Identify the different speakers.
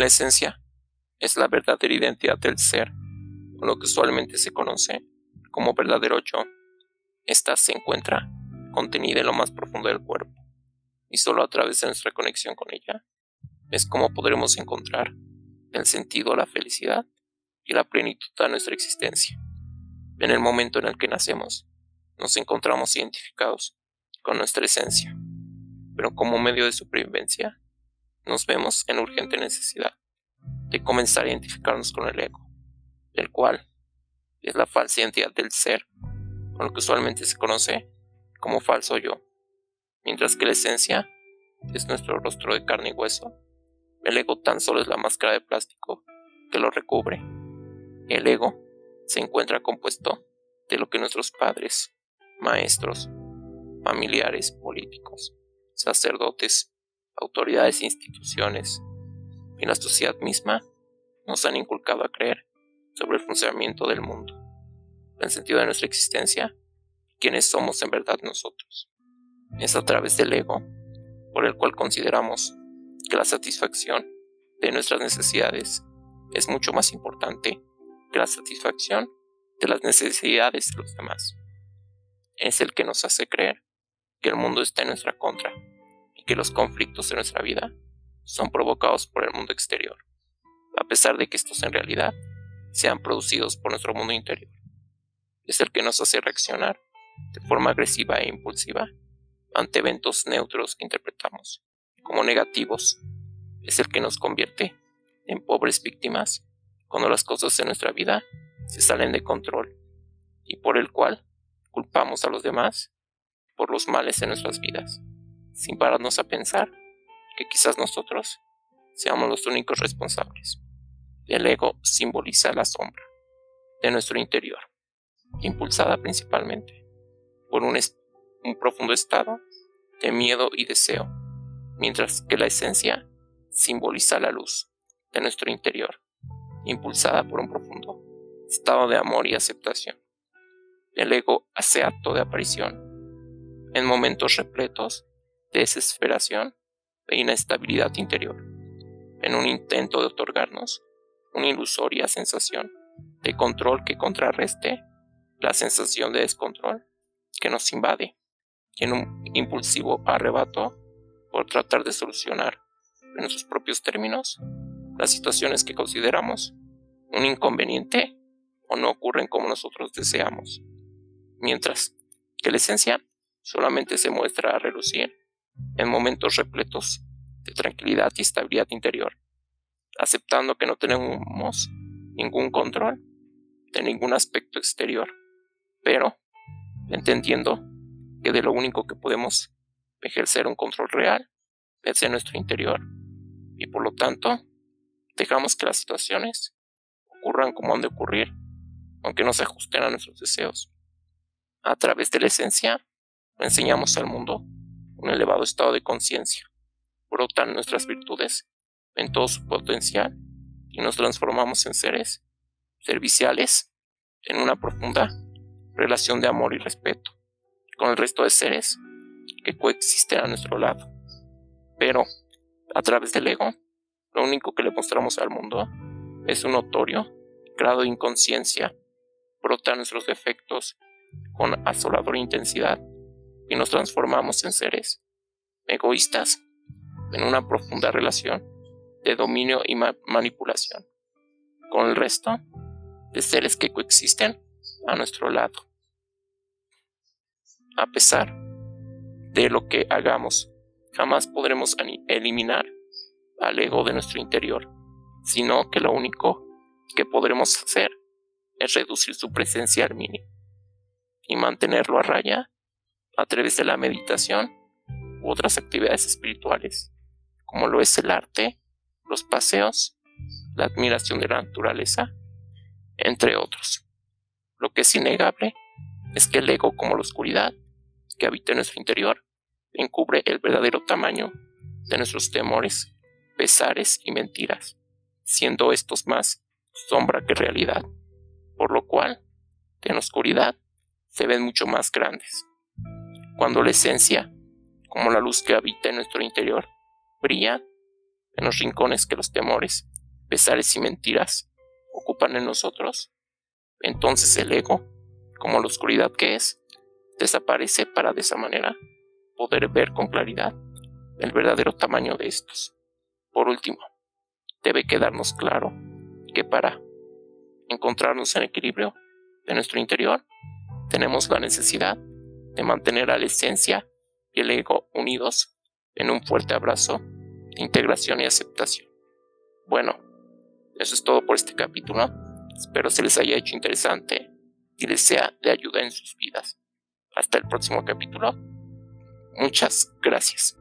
Speaker 1: La esencia es la verdadera identidad del ser, o lo que usualmente se conoce como verdadero yo. Esta se encuentra contenida en lo más profundo del cuerpo, y solo a través de nuestra conexión con ella es como podremos encontrar el sentido, la felicidad y la plenitud de nuestra existencia. En el momento en el que nacemos, nos encontramos identificados con nuestra esencia, pero como medio de supervivencia, nos vemos en urgente necesidad de comenzar a identificarnos con el ego, el cual es la falsa identidad del ser, con lo que usualmente se conoce como falso yo, mientras que la esencia es nuestro rostro de carne y hueso. El ego tan solo es la máscara de plástico que lo recubre. El ego se encuentra compuesto de lo que nuestros padres, maestros, familiares, políticos, sacerdotes, autoridades e instituciones y la sociedad misma nos han inculcado a creer sobre el funcionamiento del mundo, el sentido de nuestra existencia quiénes somos en verdad nosotros. Es a través del ego por el cual consideramos que la satisfacción de nuestras necesidades es mucho más importante que la satisfacción de las necesidades de los demás. Es el que nos hace creer que el mundo está en nuestra contra y que los conflictos de nuestra vida son provocados por el mundo exterior, a pesar de que estos en realidad sean producidos por nuestro mundo interior. Es el que nos hace reaccionar de forma agresiva e impulsiva ante eventos neutros que interpretamos como negativos. Es el que nos convierte en pobres víctimas cuando las cosas en nuestra vida se salen de control y por el cual culpamos a los demás por los males en nuestras vidas, sin pararnos a pensar que quizás nosotros seamos los únicos responsables. El ego simboliza la sombra de nuestro interior, impulsada principalmente por un, un profundo estado de miedo y deseo, mientras que la esencia simboliza la luz de nuestro interior, impulsada por un profundo estado de amor y aceptación. El ego hace acto de aparición en momentos repletos desesperación e inestabilidad interior, en un intento de otorgarnos una ilusoria sensación de control que contrarreste la sensación de descontrol que nos invade en un impulsivo arrebato por tratar de solucionar en nuestros propios términos las situaciones que consideramos un inconveniente o no ocurren como nosotros deseamos, mientras que la esencia solamente se muestra a relucir en momentos repletos de tranquilidad y estabilidad interior, aceptando que no tenemos ningún control de ningún aspecto exterior, pero entendiendo que de lo único que podemos ejercer un control real es en nuestro interior, y por lo tanto dejamos que las situaciones ocurran como han de ocurrir, aunque no se ajusten a nuestros deseos. A través de la esencia, enseñamos al mundo un elevado estado de conciencia, brotan nuestras virtudes en todo su potencial y nos transformamos en seres serviciales en una profunda relación de amor y respeto con el resto de seres que coexisten a nuestro lado. Pero, a través del ego, lo único que le mostramos al mundo es un notorio grado de inconsciencia, brota nuestros defectos con asoladora intensidad y nos transformamos en seres egoístas en una profunda relación de dominio y manipulación con el resto de seres que coexisten a nuestro lado. A pesar de lo que hagamos, jamás podremos eliminar al ego de nuestro interior, sino que lo único que podremos hacer es reducir su presencia al mínimo y mantenerlo a raya a través de la meditación u otras actividades espirituales, como lo es el arte, los paseos, la admiración de la naturaleza, entre otros. Lo que es innegable es que el ego, como la oscuridad que habita en nuestro interior, encubre el verdadero tamaño de nuestros temores, pesares y mentiras, siendo estos más sombra que realidad, por lo cual, en oscuridad, se ven mucho más grandes. Cuando la esencia, como la luz que habita en nuestro interior, brilla, en los rincones que los temores, pesares y mentiras ocupan en nosotros, entonces el ego, como la oscuridad que es, desaparece para de esa manera poder ver con claridad el verdadero tamaño de estos. Por último, debe quedarnos claro que para encontrarnos en equilibrio de nuestro interior, tenemos la necesidad de mantener a la esencia y el ego unidos en un fuerte abrazo de integración y aceptación. Bueno, eso es todo por este capítulo. Espero se les haya hecho interesante y les sea de ayuda en sus vidas. Hasta el próximo capítulo. Muchas gracias.